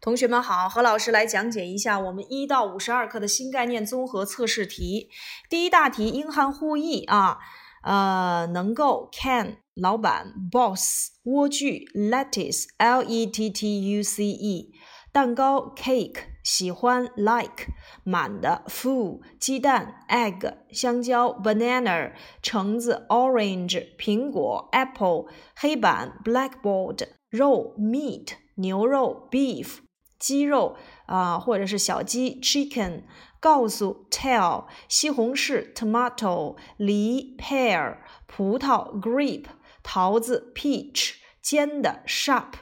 同学们好，何老师来讲解一下我们一到五十二课的新概念综合测试题。第一大题英汉互译啊，呃，能够 can 老板 boss 莴苣 lettuce l e t t u c e 蛋糕 cake 喜欢 like 满的 full 鸡蛋 egg 香蕉 banana 橙子 orange 苹果 apple 黑板 blackboard 肉 meat 牛肉 beef。鸡肉啊，或者是小鸡 chicken，告诉 tell，西红柿 tomato，梨 pear，葡萄 grape，桃子 peach，尖的 sharp。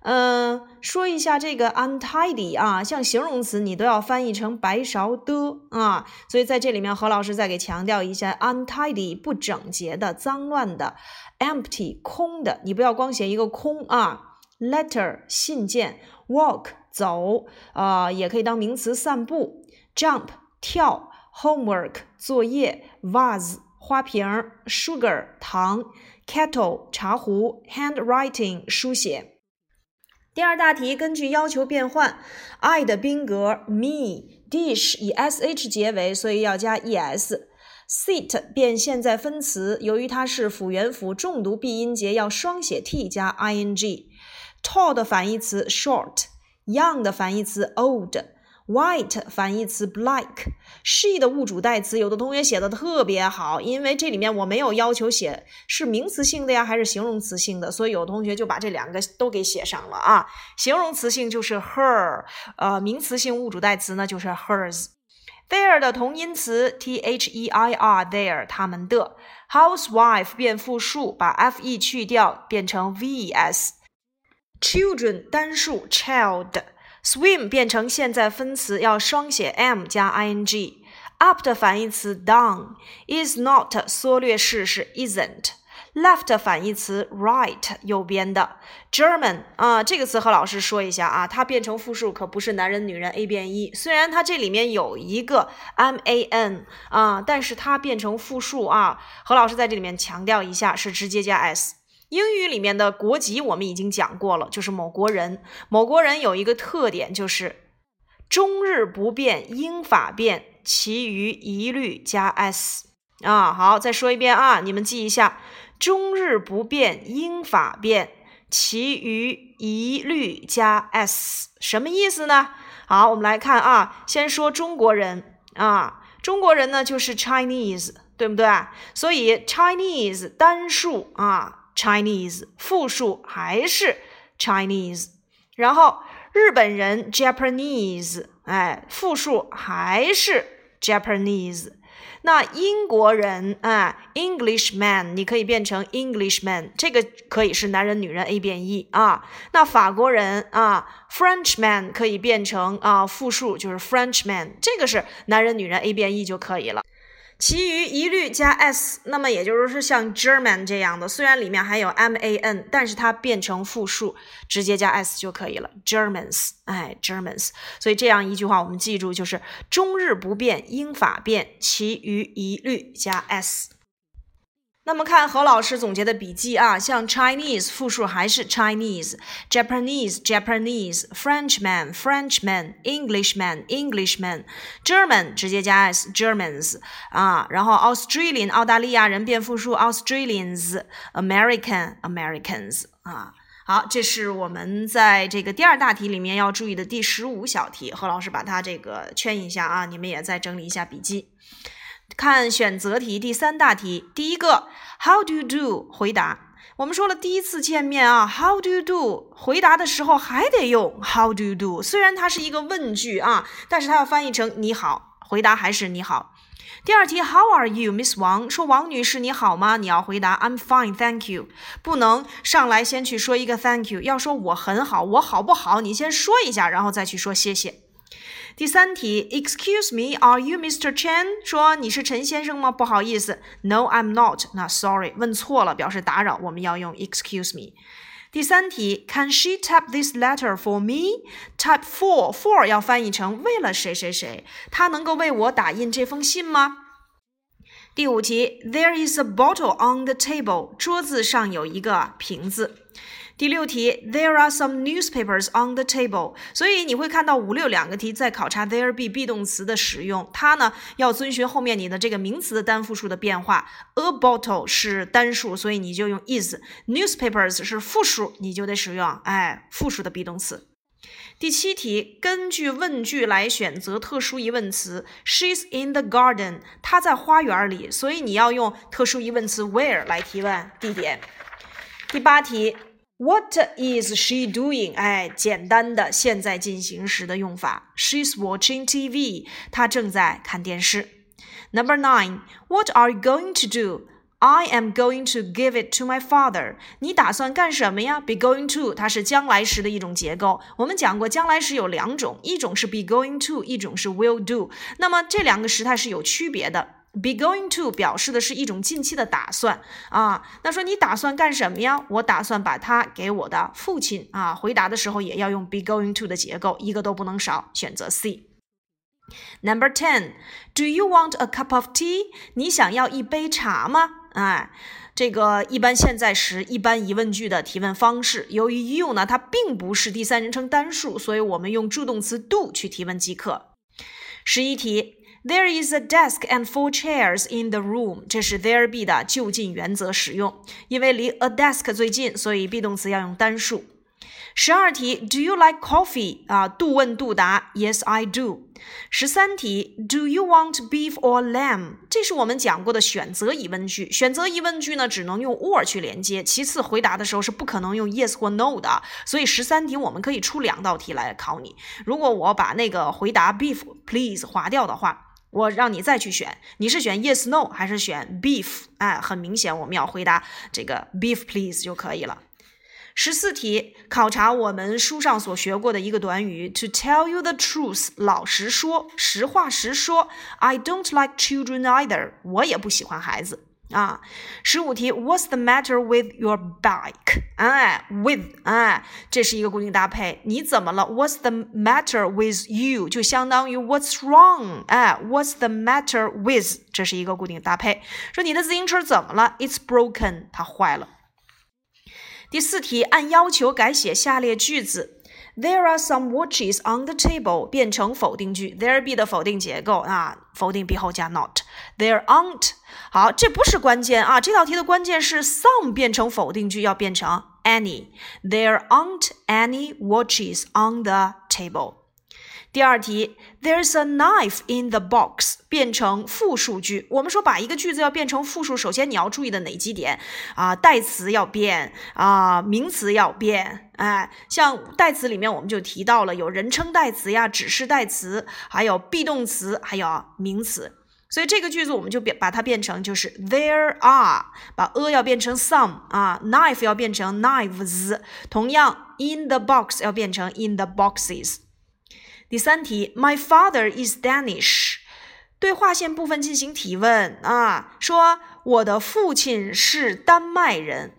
嗯，说一下这个 untidy 啊，像形容词你都要翻译成白勺的啊，所以在这里面何老师再给强调一下 untidy 不整洁的、脏乱的，empty 空的，你不要光写一个空啊。letter 信件，walk 走啊，也可以当名词散步。jump 跳，homework 作业，vase 花瓶，sugar 糖，kettle 茶壶，handwriting 书写。第二大题，根据要求变换，I 的宾格 me，dish 以 sh 结尾，所以要加 es。sit 变现在分词，由于它是辅元辅重读闭音节，要双写 t 加 ing。tall 的反义词 short Young 的反义词 old，white 反义词 black，she 的物主代词，有的同学写的特别好，因为这里面我没有要求写是名词性的呀，还是形容词性的，所以有同学就把这两个都给写上了啊。形容词性就是 her，呃，名词性物主代词呢就是 hers。there 的同音词 t h e i r，their 他们的 housewife 变复数，把 f e 去掉，变成 v s。Children 单数 child，swim 变成现在分词要双写 m 加 ing，up 的反义词 down，is not 缩略式是 isn't，left 反义词 right 右边的。German 啊这个词和老师说一下啊，它变成复数可不是男人女人 a 变一，虽然它这里面有一个 man 啊，但是它变成复数啊，何老师在这里面强调一下是直接加 s。英语里面的国籍我们已经讲过了，就是某国人。某国人有一个特点，就是中日不变，英法变，其余一律加 s 啊。好，再说一遍啊，你们记一下：中日不变，英法变，其余一律加 s，什么意思呢？好，我们来看啊，先说中国人啊，中国人呢就是 Chinese，对不对？所以 Chinese 单数啊。Chinese 复数还是 Chinese，然后日本人 Japanese，哎，复数还是 Japanese。那英国人啊，Englishman，你可以变成 Englishman，这个可以是男人女人 A 变 E 啊。那法国人啊，Frenchman 可以变成啊复数，就是 Frenchman，这个是男人女人 A 变 E 就可以了。其余一律加 s，那么也就是说像 German 这样的，虽然里面还有 m a n，但是它变成复数，直接加 s 就可以了。Germans，哎，Germans。所以这样一句话我们记住就是中日不变，英法变，其余一律加 s。那么看何老师总结的笔记啊，像 Chinese 复数还是 Chinese，Japanese Japanese，Frenchman Frenchman，Englishman Englishman，German 直接加 s Germans 啊，然后 Australian 澳大利亚人变复数 Australians，American Americans 啊，好，这是我们在这个第二大题里面要注意的第十五小题，何老师把它这个圈一下啊，你们也再整理一下笔记。看选择题第三大题，第一个 How do you do？回答。我们说了第一次见面啊，How do you do？回答的时候还得用 How do you do？虽然它是一个问句啊，但是它要翻译成你好，回答还是你好。第二题 How are you，Miss Wang？？说王女士你好吗？你要回答 I'm fine，thank you。不能上来先去说一个 Thank you，要说我很好，我好不好？你先说一下，然后再去说谢谢。第三题，Excuse me，Are you Mr. Chen？说你是陈先生吗？不好意思，No，I'm not。那 Sorry，问错了，表示打扰，我们要用 Excuse me。第三题，Can she type this letter for me？Type for，for 要翻译成为了谁谁谁，她能够为我打印这封信吗？第五题，There is a bottle on the table。桌子上有一个瓶子。第六题，There are some newspapers on the table。所以你会看到五六两个题在考察 there be be 动词的使用，它呢要遵循后面你的这个名词的单复数的变化。A bottle 是单数，所以你就用 is。Newspapers 是复数，你就得使用哎复数的 be 动词。第七题，根据问句来选择特殊疑问词。She's in the garden。她在花园里，所以你要用特殊疑问词 where 来提问地点。第八题。What is she doing？哎，简单的现在进行时的用法。She's watching TV。她正在看电视。Number nine. What are you going to do? I am going to give it to my father。你打算干什么呀？Be going to，它是将来时的一种结构。我们讲过，将来时有两种，一种是 be going to，一种是 will do。那么这两个时态是有区别的。 Be going to 表示的是一种近期的打算啊。那说你打算干什么呀？我打算把它给我的父亲啊。回答的时候也要用 be going to 的结构，一个都不能少。选择 C。Number ten, Do you want a cup of tea？你想要一杯茶吗？哎，这个一般现在时一般疑问句的提问方式。由于 you 呢，它并不是第三人称单数，所以我们用助动词 do 去提问即可。十一题。There is a desk and four chairs in the room。这是 there be 的就近原则使用，因为离 a desk 最近，所以 be 动词要用单数。十二题，Do you like coffee？啊，杜问杜答，Yes I do。十三题，Do you want beef or lamb？这是我们讲过的选择疑问句。选择疑问句呢，只能用 or 去连接，其次回答的时候是不可能用 yes 或 no 的。所以十三题我们可以出两道题来考你。如果我把那个回答 beef please 划掉的话。我让你再去选，你是选 yes no 还是选 beef？哎，很明显我们要回答这个 beef please 就可以了。十四题考察我们书上所学过的一个短语 to tell you the truth，老实说，实话实说。I don't like children either，我也不喜欢孩子。啊，十五题，What's the matter with your bike？哎，with，哎，这是一个固定搭配。你怎么了？What's the matter with you？就相当于 What's wrong？哎，What's the matter with？这是一个固定搭配。说你的自行车怎么了？It's broken，它坏了。第四题，按要求改写下列句子。There are some watches on the table 变成否定句，there be 的否定结构啊，否定 be 后加 not。There aren't 好，这不是关键啊，这道题的关键是 some 变成否定句要变成 any。There aren't any watches on the table。第二题，There's a knife in the box 变成复数句。我们说把一个句子要变成复数，首先你要注意的哪几点啊？代词要变啊，名词要变。哎，像代词里面我们就提到了有人称代词呀、指示代词，还有 be 动词，还有名词。所以这个句子我们就变把它变成就是 There are，把 a 要变成 some 啊，knife 要变成 knives。同样，in the box 要变成 in the boxes。第三题，My father is Danish，对划线部分进行提问啊，说我的父亲是丹麦人。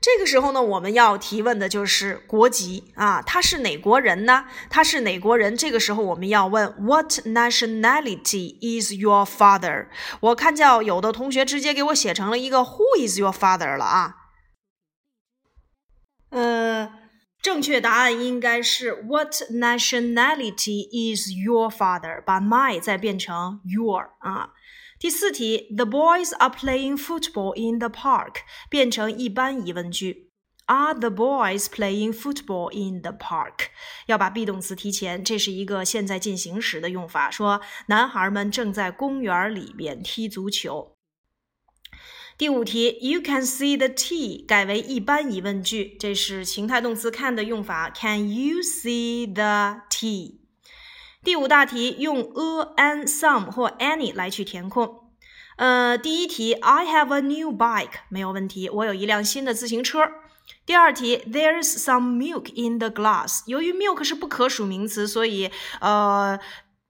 这个时候呢，我们要提问的就是国籍啊，他是哪国人呢？他是哪国人？这个时候我们要问 What nationality is your father？我看见有的同学直接给我写成了一个 Who is your father 了啊？呃。正确答案应该是 What nationality is your father？把 my 再变成 your 啊。第四题，The boys are playing football in the park，变成一般疑问句。Are the boys playing football in the park？要把 be 动词提前，这是一个现在进行时的用法。说男孩们正在公园里面踢足球。第五题，You can see the tea 改为一般疑问句，这是情态动词 can 的用法。Can you see the tea？第五大题，用 a、an、some 或 any 来去填空。呃，第一题，I have a new bike 没有问题，我有一辆新的自行车。第二题，There's some milk in the glass。由于 milk 是不可数名词，所以呃。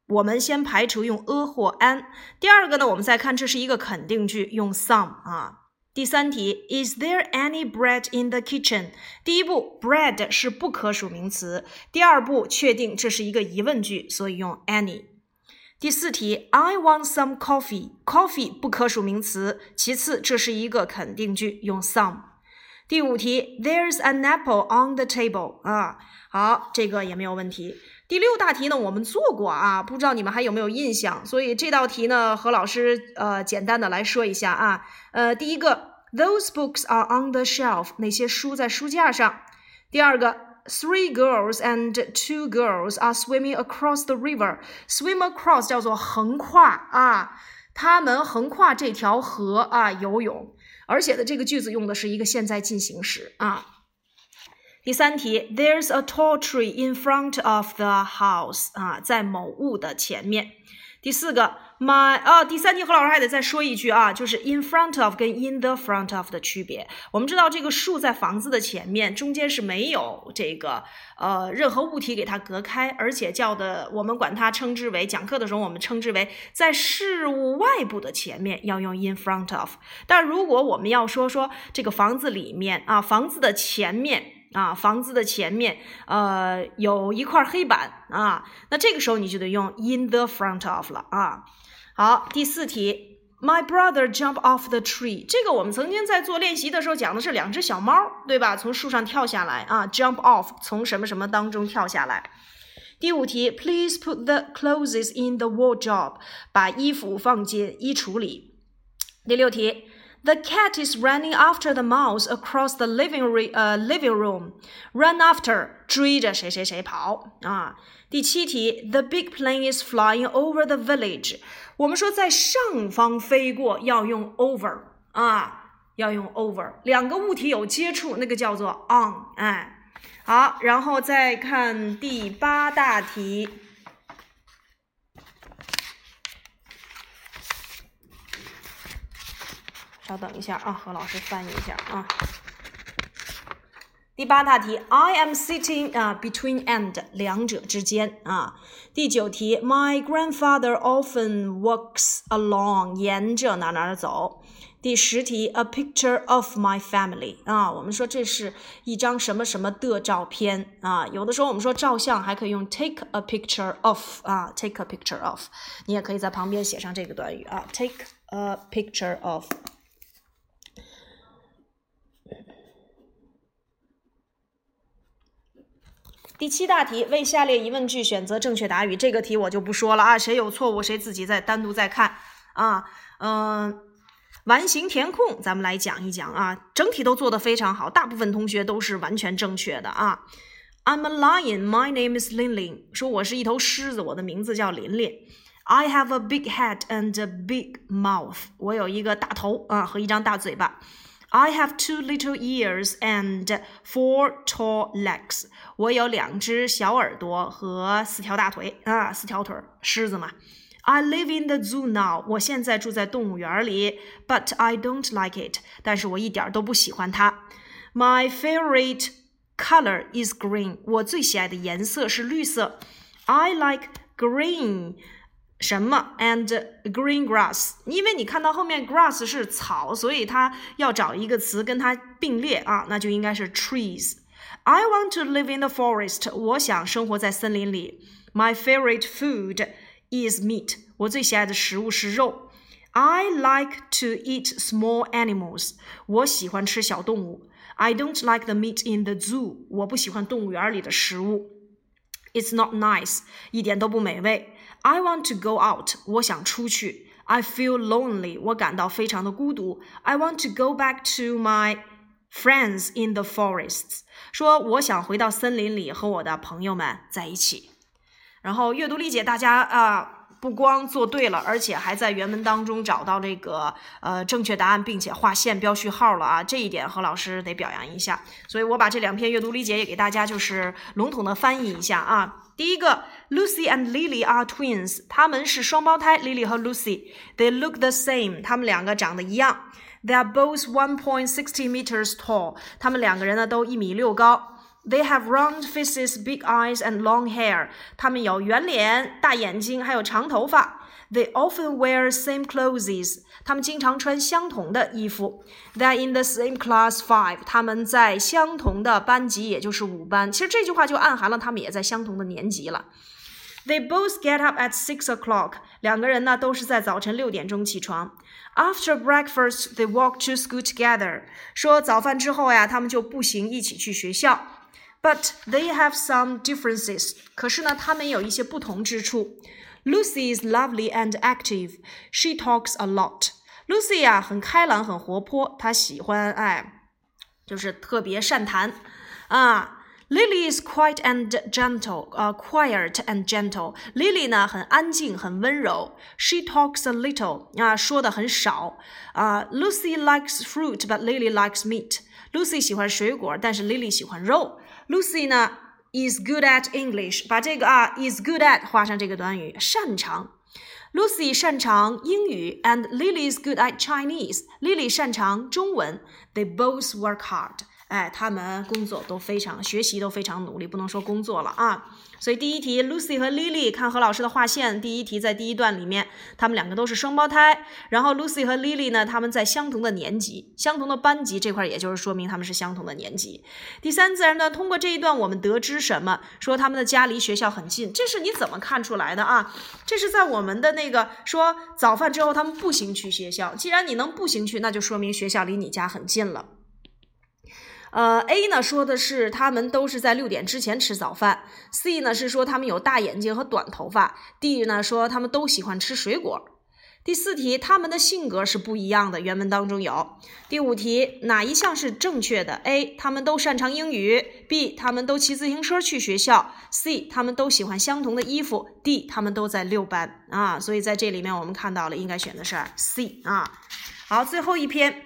我们先排除用 a 或 an。第二个呢，我们再看，这是一个肯定句，用 some 啊。第三题，Is there any bread in the kitchen？第一步，bread 是不可数名词。第二步，确定这是一个疑问句，所以用 any。第四题，I want some coffee。coffee 不可数名词。其次，这是一个肯定句，用 some。第五题，There's an apple on the table 啊，好，这个也没有问题。第六大题呢，我们做过啊，不知道你们还有没有印象？所以这道题呢，何老师呃简单的来说一下啊，呃，第一个，Those books are on the shelf，那些书在书架上。第二个，Three girls and two girls are swimming across the river。Swim across 叫做横跨啊，他们横跨这条河啊游泳。而且的这个句子用的是一个现在进行时啊。第三题，There's a tall tree in front of the house 啊，在某物的前面。第四个，my 啊，第三题何老师还得再说一句啊，就是 in front of 跟 in the front of 的区别。我们知道这个树在房子的前面，中间是没有这个呃任何物体给它隔开，而且叫的我们管它称之为讲课的时候我们称之为在事物外部的前面要用 in front of。但如果我们要说说这个房子里面啊，房子的前面。啊，房子的前面，呃，有一块黑板啊，那这个时候你就得用 in the front of 了啊。好，第四题，My brother jump off the tree，这个我们曾经在做练习的时候讲的是两只小猫，对吧？从树上跳下来啊，jump off，从什么什么当中跳下来。第五题，Please put the clothes in the wardrobe，把衣服放进衣橱里。第六题。The cat is running after the mouse across the living room. 呃，living room. Run after 追着谁谁谁跑啊。第七题，The big plane is flying over the village. 我们说在上方飞过要用 over 啊，要用 over。两个物体有接触，那个叫做 on。哎，好，然后再看第八大题。 稍等一下啊，何老师翻译一下啊。第八大题，I am sitting 啊 between and 两者之间啊。第九题，My grandfather often walks along 沿着哪哪走。第十题，A picture of my family 啊，我们说这是一张什么什么的照片啊。有的时候我们说照相还可以用 take a picture of 啊，take a picture of，你也可以在旁边写上这个短语啊，take a picture of。第七大题，为下列疑问句选择正确答语。这个题我就不说了啊，谁有错误谁自己再单独再看啊。嗯，完形填空，咱们来讲一讲啊。整体都做得非常好，大部分同学都是完全正确的啊。I'm a lion. My name is Lin Lin. 说我是一头狮子，我的名字叫琳琳。I have a big head and a big mouth. 我有一个大头啊和一张大嘴巴。I have two little ears and four tall legs. 我有两只小耳朵和四条大腿啊，四条腿儿，狮子嘛。I live in the zoo now. 我现在住在动物园里，but I don't like it. 但是我一点都不喜欢它。My favorite color is green. 我最喜爱的颜色是绿色。I like green. 什么 and green grass，因为你看到后面 grass 是草，所以它要找一个词跟它并列啊，那就应该是 trees。I want to live in the forest，我想生活在森林里。My favorite food is meat，我最喜爱的食物是肉。I like to eat small animals，我喜欢吃小动物。I don't like the meat in the zoo，我不喜欢动物园里的食物。It's not nice，一点都不美味。 I want to go out，我想出去。I feel lonely，我感到非常的孤独。I want to go back to my friends in the forests，说我想回到森林里和我的朋友们在一起。然后阅读理解，大家啊。不光做对了，而且还在原文当中找到这个呃正确答案，并且划线标序号了啊！这一点何老师得表扬一下。所以我把这两篇阅读理解也给大家就是笼统的翻译一下啊。第一个，Lucy and Lily are twins，他们是双胞胎，Lily 和 Lucy。They look the same，他们两个长得一样。They are both one point sixty meters tall，他们两个人呢都一米六高。They have round faces, big eyes, and long hair. 他们有圆脸、大眼睛，还有长头发。They often wear same clothes. 他们经常穿相同的衣服。They're in the same class five. 他们在相同的班级，也就是五班。其实这句话就暗含了他们也在相同的年级了。 They both get up at six o'clock. 两个人呢都是在早晨六点钟起床。After breakfast, they walk to school together. 说早饭之后呀，他们就步行一起去学校。 But they have some differences. 可是呢，他们有一些不同之处。Lucy is lovely and active. She talks a lot. Lucy 呀，很开朗，很活泼，她喜欢哎，就是特别善谈啊。Lily is quiet and gentle, uh, quiet and gentle. Lily 呢很安静，很温柔。She talks a little 啊，说的很少啊。Lucy likes fruit, but Lily likes meat. Lucy 喜欢水果，但是 Lily 喜欢肉。 Lucy 呢 is good at English，把这个啊 is good at 画上这个短语，擅长。Lucy 擅长英语，and Lily is good at Chinese. Lily 擅长中文。They both work hard. 哎，他们工作都非常，学习都非常努力，不能说工作了啊。所以第一题，Lucy 和 Lily 看何老师的划线。第一题在第一段里面，他们两个都是双胞胎。然后 Lucy 和 Lily 呢，他们在相同的年级、相同的班级这块，也就是说明他们是相同的年级。第三自然段，通过这一段我们得知什么？说他们的家离学校很近，这是你怎么看出来的啊？这是在我们的那个说早饭之后他们步行去学校。既然你能步行去，那就说明学校离你家很近了。呃，A 呢说的是他们都是在六点之前吃早饭，C 呢是说他们有大眼睛和短头发，D 呢说他们都喜欢吃水果。第四题，他们的性格是不一样的，原文当中有。第五题，哪一项是正确的？A 他们都擅长英语，B 他们都骑自行车去学校，C 他们都喜欢相同的衣服，D 他们都在六班啊。所以在这里面我们看到了，应该选的是 C 啊。好，最后一篇。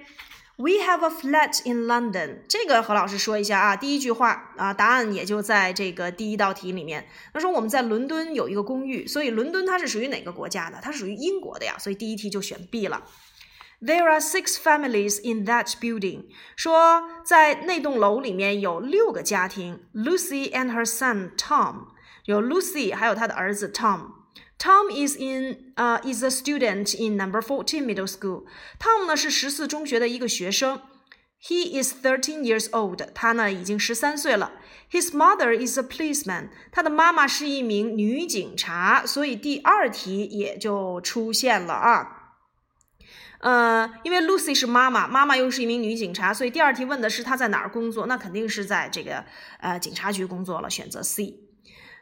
We have a flat in London。这个何老师说一下啊，第一句话啊，答案也就在这个第一道题里面。他说我们在伦敦有一个公寓，所以伦敦它是属于哪个国家的？它属于英国的呀，所以第一题就选 B 了。There are six families in that building。说在那栋楼里面有六个家庭。Lucy and her son Tom，有 Lucy 还有她的儿子 Tom。Tom is in 呃、uh, is a student in number fourteen middle school. Tom 呢是十四中学的一个学生。He is thirteen years old. 他呢已经十三岁了。His mother is a policeman. 他的妈妈是一名女警察，所以第二题也就出现了啊。呃，因为 Lucy 是妈妈，妈妈又是一名女警察，所以第二题问的是她在哪儿工作，那肯定是在这个呃警察局工作了，选择 C。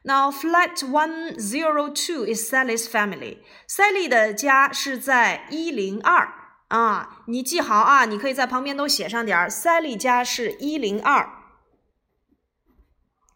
Now, flat one zero two is Sally's family. Sally 的家是在一零二啊，你记好啊，你可以在旁边都写上点儿。Sally 家是一零二，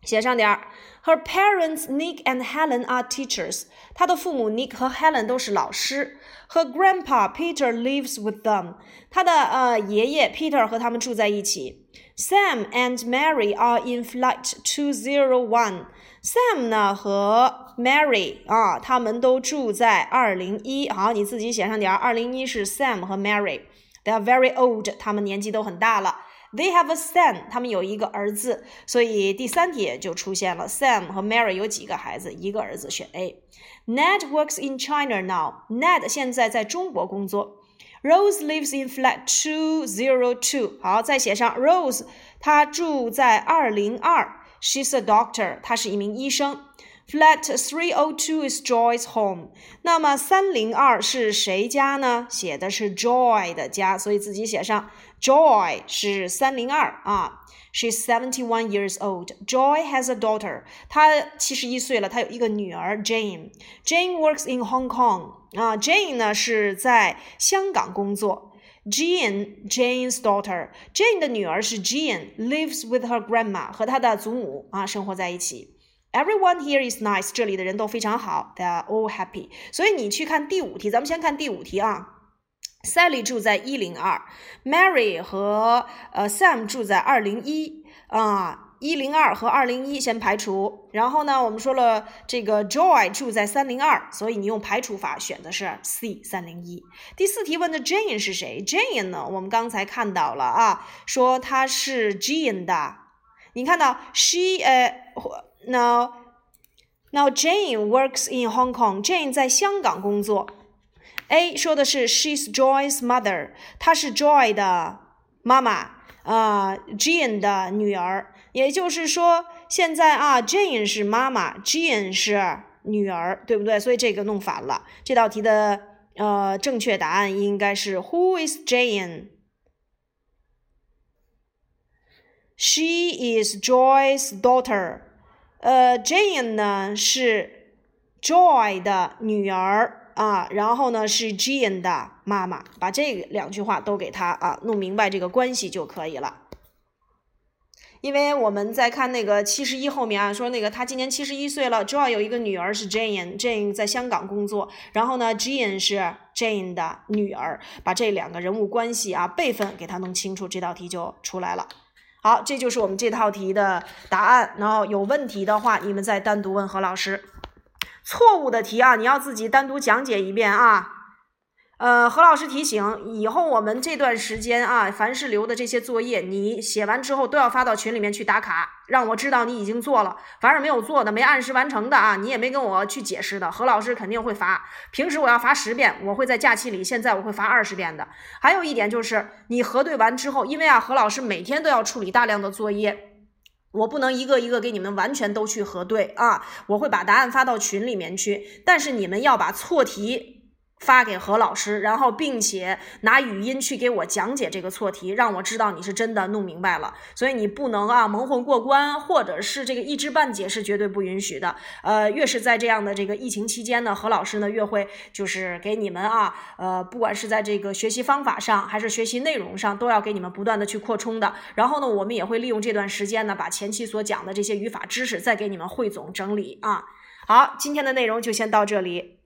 写上点儿。Her parents Nick and Helen are teachers. 她的父母 Nick 和 Helen 都是老师。Her grandpa Peter lives with them. 她的呃爷爷 Peter 和他们住在一起。 Sam and Mary are in flight two zero one. Sam 呢和 Mary 啊，他们都住在二零一。好，你自己写上点儿。二零一是 Sam 和 Mary。They are very old，他们年纪都很大了。They have a son，他们有一个儿子。所以第三题就出现了。Sam 和 Mary 有几个孩子？一个儿子，选 A。Ned works in China now。Ned 现在在中国工作。Rose lives in flat two zero two。好，再写上 Rose，她住在二零二。She's a doctor，她是一名医生。Flat three o two is Joy's home。那么三零二是谁家呢？写的是 Joy 的家，所以自己写上 Joy 是三零二啊。She's seventy one years old. Joy has a daughter。她七十一岁了，她有一个女儿 Jane。Jane works in Hong Kong。啊，Jane 呢是在香港工作。Jane Jane's daughter. Jane 的女儿是 Jane lives with her grandma，和她的祖母啊生活在一起。Everyone here is nice，这里的人都非常好，they are all happy。所以你去看第五题，咱们先看第五题啊。Sally 住在一零二，Mary 和呃 Sam 住在二零一啊。一零二和二零一先排除，然后呢，我们说了这个 Joy 住在三零二，所以你用排除法选的是 C 三零一。第四题问的 Jane 是谁？Jane 呢？我们刚才看到了啊，说她是 Jane 的。你看到 she 呃，now now Jane works in Hong Kong。Jane 在香港工作。A 说的是 she's Joy's mother，她是 Joy 的妈妈啊，Jane 的女儿。也就是说，现在啊，Jane 是妈妈，Jane 是女儿，对不对？所以这个弄反了。这道题的呃正确答案应该是 Who is Jane? She is Joy's daughter. 呃，Jane 呢是 Joy 的女儿啊，然后呢是 Jane 的妈妈。把这两句话都给他啊弄明白这个关系就可以了。因为我们在看那个七十一后面啊，说那个他今年七十一岁了，Joy 有一个女儿是 Jane，Jane 在香港工作，然后呢，Jane 是 Jane 的女儿，把这两个人物关系啊辈分给他弄清楚，这道题就出来了。好，这就是我们这套题的答案。然后有问题的话，你们再单独问何老师。错误的题啊，你要自己单独讲解一遍啊。呃，何老师提醒，以后我们这段时间啊，凡是留的这些作业，你写完之后都要发到群里面去打卡，让我知道你已经做了。凡是没有做的、没按时完成的啊，你也没跟我去解释的，何老师肯定会罚。平时我要罚十遍，我会在假期里，现在我会罚二十遍的。还有一点就是，你核对完之后，因为啊，何老师每天都要处理大量的作业，我不能一个一个给你们完全都去核对啊，我会把答案发到群里面去，但是你们要把错题。发给何老师，然后并且拿语音去给我讲解这个错题，让我知道你是真的弄明白了。所以你不能啊蒙混过关，或者是这个一知半解是绝对不允许的。呃，越是在这样的这个疫情期间呢，何老师呢越会就是给你们啊，呃，不管是在这个学习方法上，还是学习内容上，都要给你们不断的去扩充的。然后呢，我们也会利用这段时间呢，把前期所讲的这些语法知识再给你们汇总整理啊。好，今天的内容就先到这里。